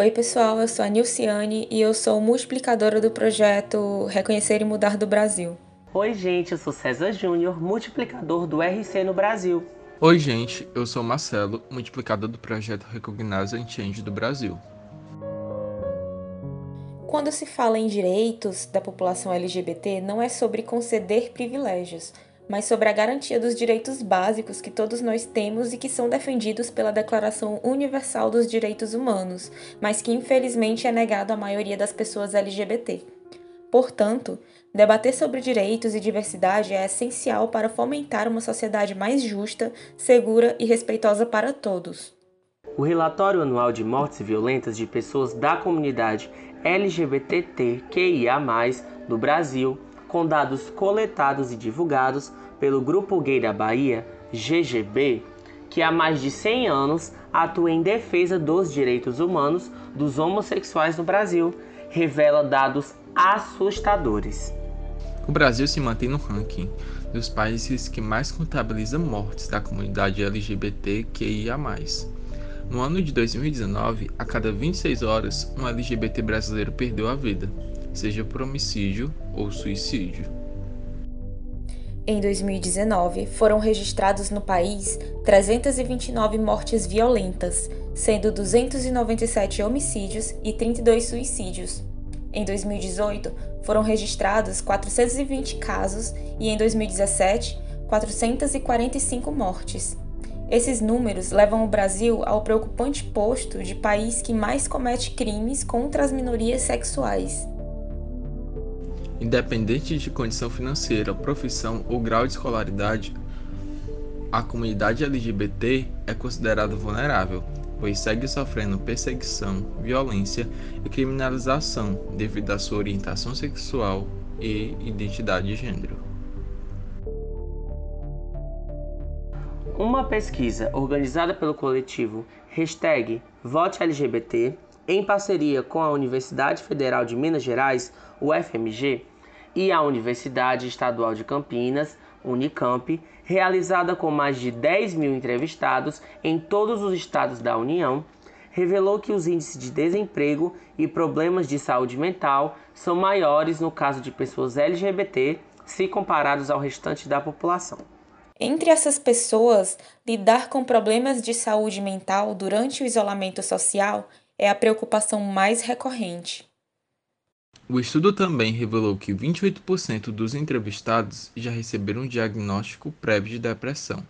Oi, pessoal, eu sou a Nilciane e eu sou multiplicadora do projeto Reconhecer e Mudar do Brasil. Oi, gente, eu sou César Júnior, multiplicador do RC no Brasil. Oi, gente, eu sou Marcelo, multiplicador do projeto Recognize and Change do Brasil. Quando se fala em direitos da população LGBT, não é sobre conceder privilégios, mas sobre a garantia dos direitos básicos que todos nós temos e que são defendidos pela Declaração Universal dos Direitos Humanos, mas que infelizmente é negado à maioria das pessoas LGBT. Portanto, debater sobre direitos e diversidade é essencial para fomentar uma sociedade mais justa, segura e respeitosa para todos. O relatório anual de mortes violentas de pessoas da comunidade LGBTQIA+, do Brasil, com dados coletados e divulgados pelo Grupo Gay da Bahia, GGB, que há mais de 100 anos atua em defesa dos direitos humanos dos homossexuais no Brasil, revela dados assustadores. O Brasil se mantém no ranking dos países que mais contabilizam mortes da comunidade LGBTQIA+. No ano de 2019, a cada 26 horas, um LGBT brasileiro perdeu a vida, seja por homicídio ou suicídio. Em 2019, foram registrados no país 329 mortes violentas, sendo 297 homicídios e 32 suicídios. Em 2018, foram registrados 420 casos e em 2017, 445 mortes. Esses números levam o Brasil ao preocupante posto de país que mais comete crimes contra as minorias sexuais. Independente de condição financeira, profissão ou grau de escolaridade, a comunidade LGBT é considerada vulnerável, pois segue sofrendo perseguição, violência e criminalização devido à sua orientação sexual e identidade de gênero. Uma pesquisa organizada pelo coletivo hashtag VoteLGBT, em parceria com a Universidade Federal de Minas Gerais, UFMG, e a Universidade Estadual de Campinas, Unicamp, realizada com mais de 10 mil entrevistados em todos os estados da União, revelou que os índices de desemprego e problemas de saúde mental são maiores no caso de pessoas LGBT se comparados ao restante da população. Entre essas pessoas, lidar com problemas de saúde mental durante o isolamento social é a preocupação mais recorrente. O estudo também revelou que 28% dos entrevistados já receberam um diagnóstico prévio de depressão.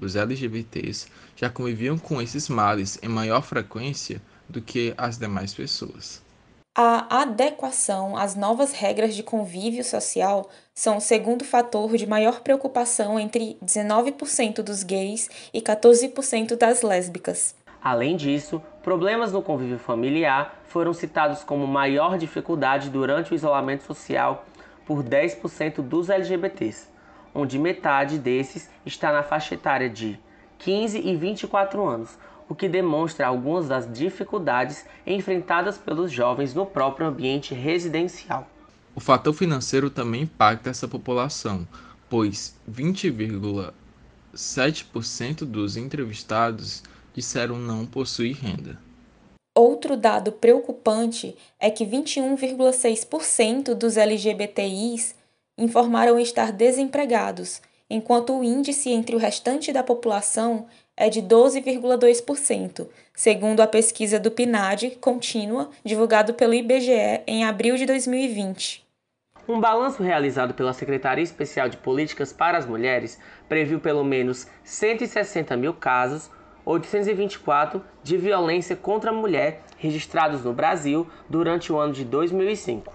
Os LGBTs já conviviam com esses males em maior frequência do que as demais pessoas. A adequação às novas regras de convívio social são o segundo fator de maior preocupação entre 19% dos gays e 14% das lésbicas. Além disso, problemas no convívio familiar foram citados como maior dificuldade durante o isolamento social por 10% dos LGBTs, onde metade desses está na faixa etária de 15 e 24 anos, o que demonstra algumas das dificuldades enfrentadas pelos jovens no próprio ambiente residencial. O fator financeiro também impacta essa população, pois 20,7% dos entrevistados disseram não possuir renda. Outro dado preocupante é que 21,6% dos LGBTIs informaram estar desempregados, enquanto o índice entre o restante da população é de 12,2%, segundo a pesquisa do PNAD contínua divulgado pelo IBGE em abril de 2020. Um balanço realizado pela Secretaria Especial de Políticas para as Mulheres previu pelo menos 160 mil casos 824 de violência contra a mulher registrados no Brasil durante o ano de 2005.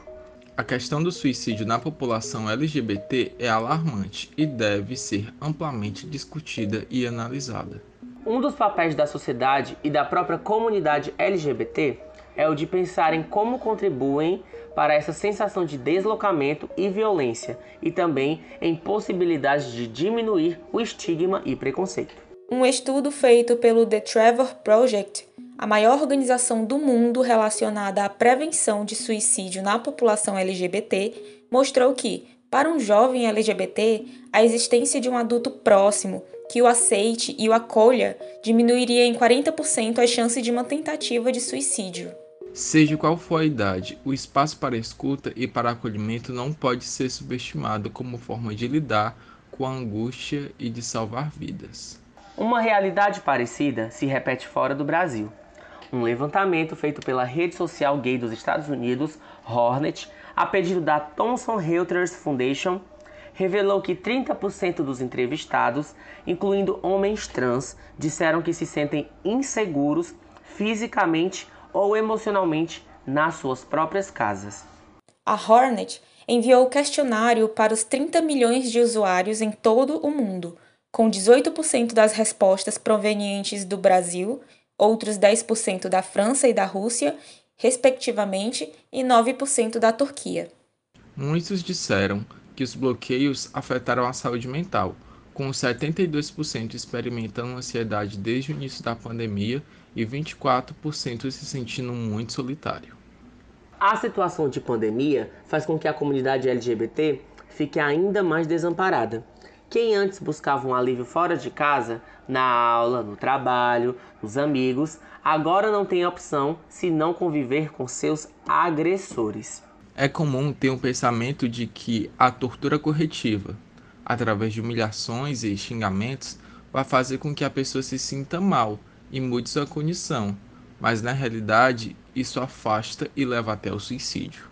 A questão do suicídio na população LGBT é alarmante e deve ser amplamente discutida e analisada. Um dos papéis da sociedade e da própria comunidade LGBT é o de pensar em como contribuem para essa sensação de deslocamento e violência e também em possibilidades de diminuir o estigma e preconceito. Um estudo feito pelo The Trevor Project, a maior organização do mundo relacionada à prevenção de suicídio na população LGBT, mostrou que, para um jovem LGBT, a existência de um adulto próximo que o aceite e o acolha diminuiria em 40% a chance de uma tentativa de suicídio. Seja qual for a idade, o espaço para escuta e para acolhimento não pode ser subestimado como forma de lidar com a angústia e de salvar vidas. Uma realidade parecida se repete fora do Brasil. Um levantamento feito pela rede social gay dos Estados Unidos, Hornet, a pedido da Thomson Reuters Foundation, revelou que 30% dos entrevistados, incluindo homens trans, disseram que se sentem inseguros fisicamente ou emocionalmente nas suas próprias casas. A Hornet enviou o questionário para os 30 milhões de usuários em todo o mundo, com 18% das respostas provenientes do Brasil, outros 10% da França e da Rússia, respectivamente, e 9% da Turquia. Muitos disseram que os bloqueios afetaram a saúde mental, com 72% experimentando ansiedade desde o início da pandemia e 24% se sentindo muito solitário. A situação de pandemia faz com que a comunidade LGBT fique ainda mais desamparada. Quem antes buscava um alívio fora de casa, na aula, no trabalho, nos amigos, agora não tem opção se não conviver com seus agressores. É comum ter um pensamento de que a tortura corretiva, através de humilhações e xingamentos, vai fazer com que a pessoa se sinta mal e mude sua condição, mas na realidade isso afasta e leva até o suicídio.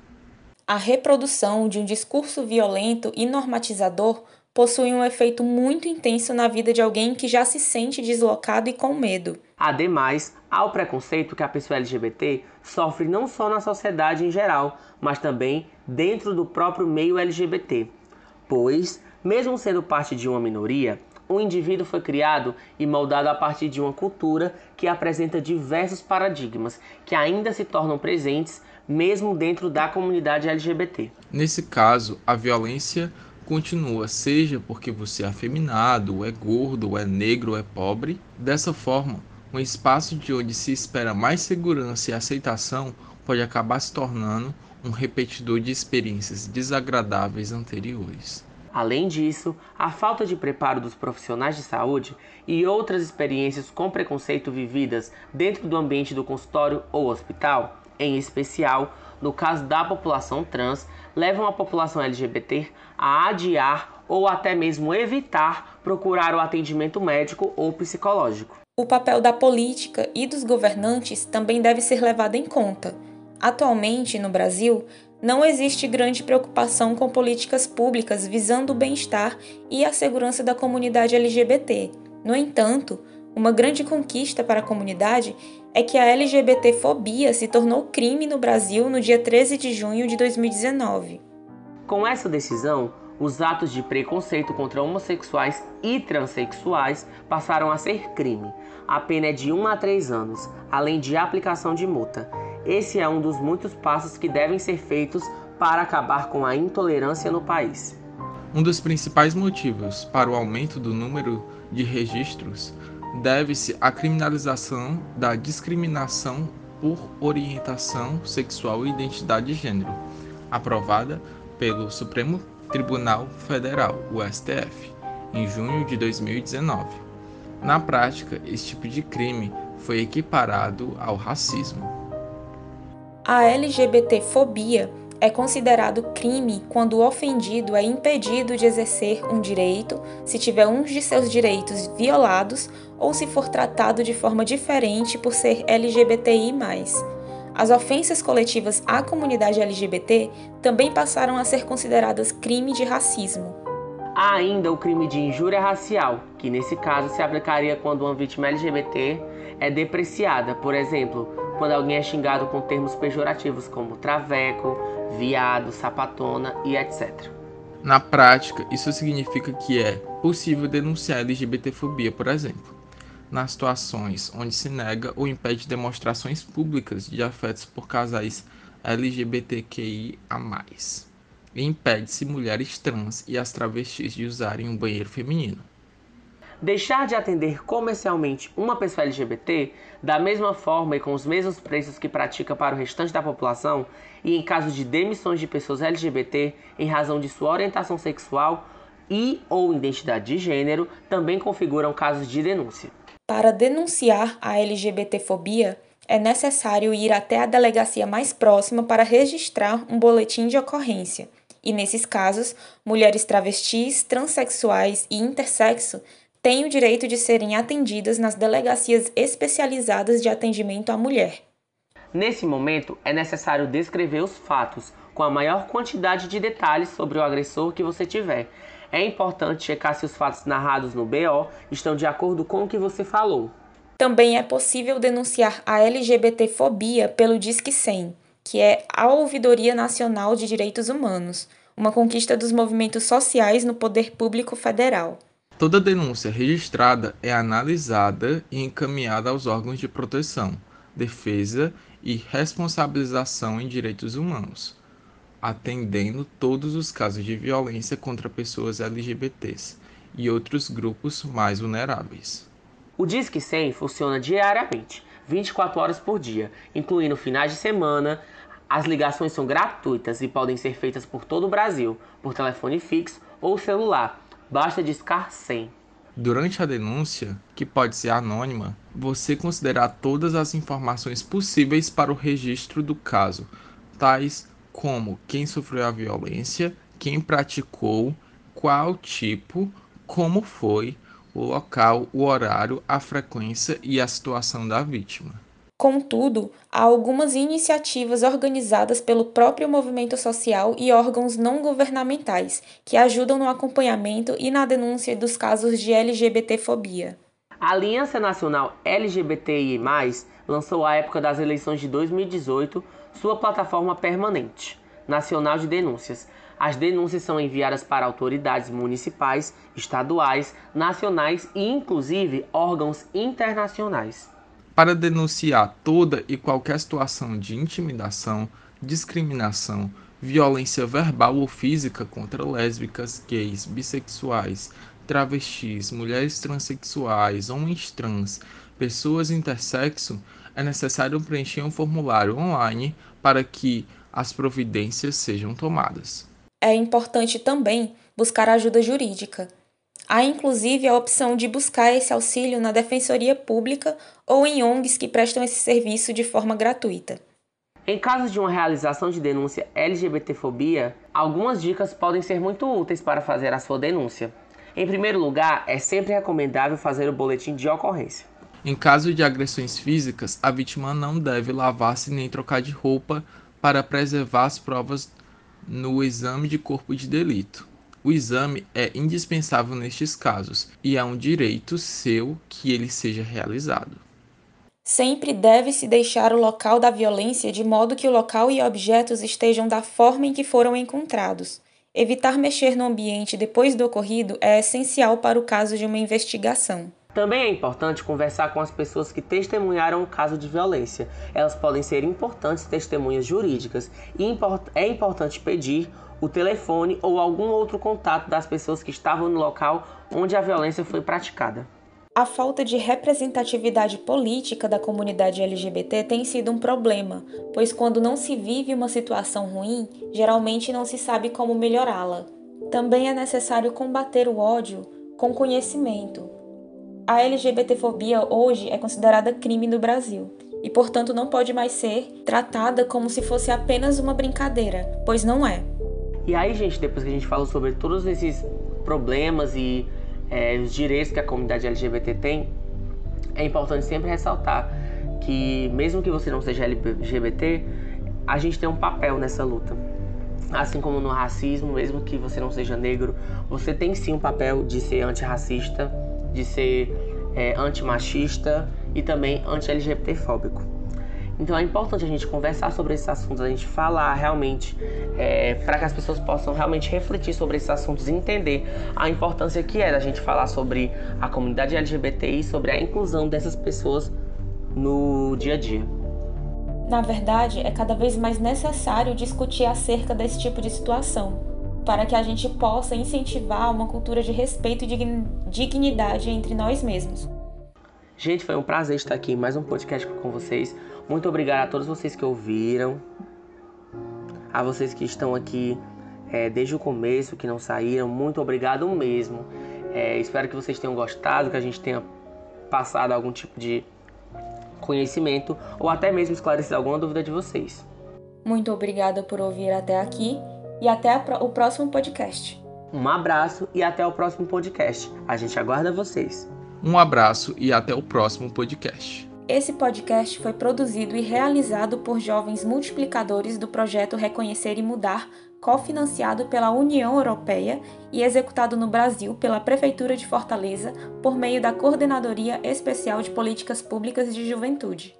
A reprodução de um discurso violento e normatizador possui um efeito muito intenso na vida de alguém que já se sente deslocado e com medo. Ademais, há o preconceito que a pessoa LGBT sofre não só na sociedade em geral, mas também dentro do próprio meio LGBT. Pois, mesmo sendo parte de uma minoria, o indivíduo foi criado e moldado a partir de uma cultura que apresenta diversos paradigmas que ainda se tornam presentes mesmo dentro da comunidade LGBT. Nesse caso, a violência continua, seja porque você é afeminado, é gordo, é negro, é pobre. Dessa forma, um espaço de onde se espera mais segurança e aceitação pode acabar se tornando um repetidor de experiências desagradáveis anteriores. Além disso, a falta de preparo dos profissionais de saúde e outras experiências com preconceito vividas dentro do ambiente do consultório ou hospital, em especial no caso da população trans, levam a população LGBT a adiar ou até mesmo evitar procurar o atendimento médico ou psicológico. O papel da política e dos governantes também deve ser levado em conta. Atualmente, no Brasil, não existe grande preocupação com políticas públicas visando o bem-estar e a segurança da comunidade LGBT. No entanto, uma grande conquista para a comunidade é que a LGBTfobia se tornou crime no Brasil no dia 13 de junho de 2019. Com essa decisão, os atos de preconceito contra homossexuais e transexuais passaram a ser crime. A pena é de 1 a 3 anos, além de aplicação de multa. Esse é um dos muitos passos que devem ser feitos para acabar com a intolerância no país. Um dos principais motivos para o aumento do número de registros deve-se à criminalização da discriminação por orientação sexual e identidade de gênero, aprovada pelo Supremo Tribunal Federal, o STF, em junho de 2019. Na prática, esse tipo de crime foi equiparado ao racismo. A LGBTfobia é considerado crime quando o ofendido é impedido de exercer um direito, se tiver um de seus direitos violados ou se for tratado de forma diferente por ser LGBTI. As ofensas coletivas à comunidade LGBT também passaram a ser consideradas crime de racismo. Há ainda o crime de injúria racial, que nesse caso se aplicaria quando uma vítima LGBT é depreciada, por exemplo, quando alguém é xingado com termos pejorativos como traveco, viado, sapatona e etc. Na prática, isso significa que é possível denunciar LGBTfobia, por exemplo, nas situações onde se nega ou impede demonstrações públicas de afetos por casais LGBTQI a mais, e impede-se mulheres trans e as travestis de usarem um banheiro feminino deixar de atender comercialmente uma pessoa LGBT da mesma forma e com os mesmos preços que pratica para o restante da população e em caso de demissões de pessoas LGBT em razão de sua orientação sexual e ou identidade de gênero também configuram casos de denúncia. Para denunciar a LGBTfobia, é necessário ir até a delegacia mais próxima para registrar um boletim de ocorrência. E nesses casos, mulheres travestis, transexuais e intersexo têm o direito de serem atendidas nas delegacias especializadas de atendimento à mulher. Nesse momento, é necessário descrever os fatos com a maior quantidade de detalhes sobre o agressor que você tiver. É importante checar se os fatos narrados no BO estão de acordo com o que você falou. Também é possível denunciar a LGBTfobia pelo Disque 100, que é a Ouvidoria Nacional de Direitos Humanos, uma conquista dos movimentos sociais no poder público federal. Toda denúncia registrada é analisada e encaminhada aos órgãos de proteção, defesa e responsabilização em direitos humanos, atendendo todos os casos de violência contra pessoas LGBTs e outros grupos mais vulneráveis. O Disque 100 funciona diariamente, 24 horas por dia, incluindo finais de semana. As ligações são gratuitas e podem ser feitas por todo o Brasil, por telefone fixo ou celular. Basta discar 100. Durante a denúncia, que pode ser anônima, você considerar todas as informações possíveis para o registro do caso, tais como quem sofreu a violência, quem praticou, qual tipo, como foi, o local, o horário, a frequência e a situação da vítima. Contudo, há algumas iniciativas organizadas pelo próprio movimento social e órgãos não governamentais que ajudam no acompanhamento e na denúncia dos casos de LGBTfobia. A Aliança Nacional LGBTI+, lançou à época das eleições de 2018 sua plataforma permanente, Nacional de Denúncias, as denúncias são enviadas para autoridades municipais, estaduais, nacionais e inclusive órgãos internacionais. Para denunciar toda e qualquer situação de intimidação, discriminação, violência verbal ou física contra lésbicas, gays, bissexuais, travestis, mulheres transexuais, homens trans, pessoas intersexo, é necessário preencher um formulário online para que as providências sejam tomadas é importante também buscar ajuda jurídica. Há inclusive a opção de buscar esse auxílio na Defensoria Pública ou em ONGs que prestam esse serviço de forma gratuita. Em caso de uma realização de denúncia LGBTfobia, algumas dicas podem ser muito úteis para fazer a sua denúncia. Em primeiro lugar, é sempre recomendável fazer o boletim de ocorrência. Em caso de agressões físicas, a vítima não deve lavar-se nem trocar de roupa para preservar as provas no exame de corpo de delito. O exame é indispensável nestes casos e é um direito seu que ele seja realizado. Sempre deve-se deixar o local da violência de modo que o local e objetos estejam da forma em que foram encontrados. Evitar mexer no ambiente depois do ocorrido é essencial para o caso de uma investigação. Também é importante conversar com as pessoas que testemunharam o caso de violência. Elas podem ser importantes testemunhas jurídicas e é importante pedir o telefone ou algum outro contato das pessoas que estavam no local onde a violência foi praticada. A falta de representatividade política da comunidade LGBT tem sido um problema, pois quando não se vive uma situação ruim, geralmente não se sabe como melhorá-la. Também é necessário combater o ódio com conhecimento, a LGBTfobia hoje é considerada crime no Brasil e, portanto, não pode mais ser tratada como se fosse apenas uma brincadeira, pois não é. E aí, gente, depois que a gente falou sobre todos esses problemas e é, os direitos que a comunidade LGBT tem, é importante sempre ressaltar que, mesmo que você não seja LGBT, a gente tem um papel nessa luta. Assim como no racismo, mesmo que você não seja negro, você tem sim um papel de ser antirracista de ser é, antimachista e também anti-LGBTfóbico. Então é importante a gente conversar sobre esses assuntos, a gente falar realmente, é, para que as pessoas possam realmente refletir sobre esses assuntos e entender a importância que é da gente falar sobre a comunidade LGBTI, sobre a inclusão dessas pessoas no dia a dia. Na verdade, é cada vez mais necessário discutir acerca desse tipo de situação, para que a gente possa incentivar uma cultura de respeito e dignidade entre nós mesmos. Gente, foi um prazer estar aqui em mais um podcast com vocês. Muito obrigado a todos vocês que ouviram, a vocês que estão aqui é, desde o começo, que não saíram. Muito obrigado mesmo. É, espero que vocês tenham gostado, que a gente tenha passado algum tipo de conhecimento ou até mesmo esclarecer alguma dúvida de vocês. Muito obrigada por ouvir até aqui e até o próximo podcast. Um abraço e até o próximo podcast. A gente aguarda vocês. Um abraço e até o próximo podcast. Esse podcast foi produzido e realizado por jovens multiplicadores do projeto Reconhecer e Mudar, cofinanciado pela União Europeia e executado no Brasil pela Prefeitura de Fortaleza por meio da Coordenadoria Especial de Políticas Públicas de Juventude.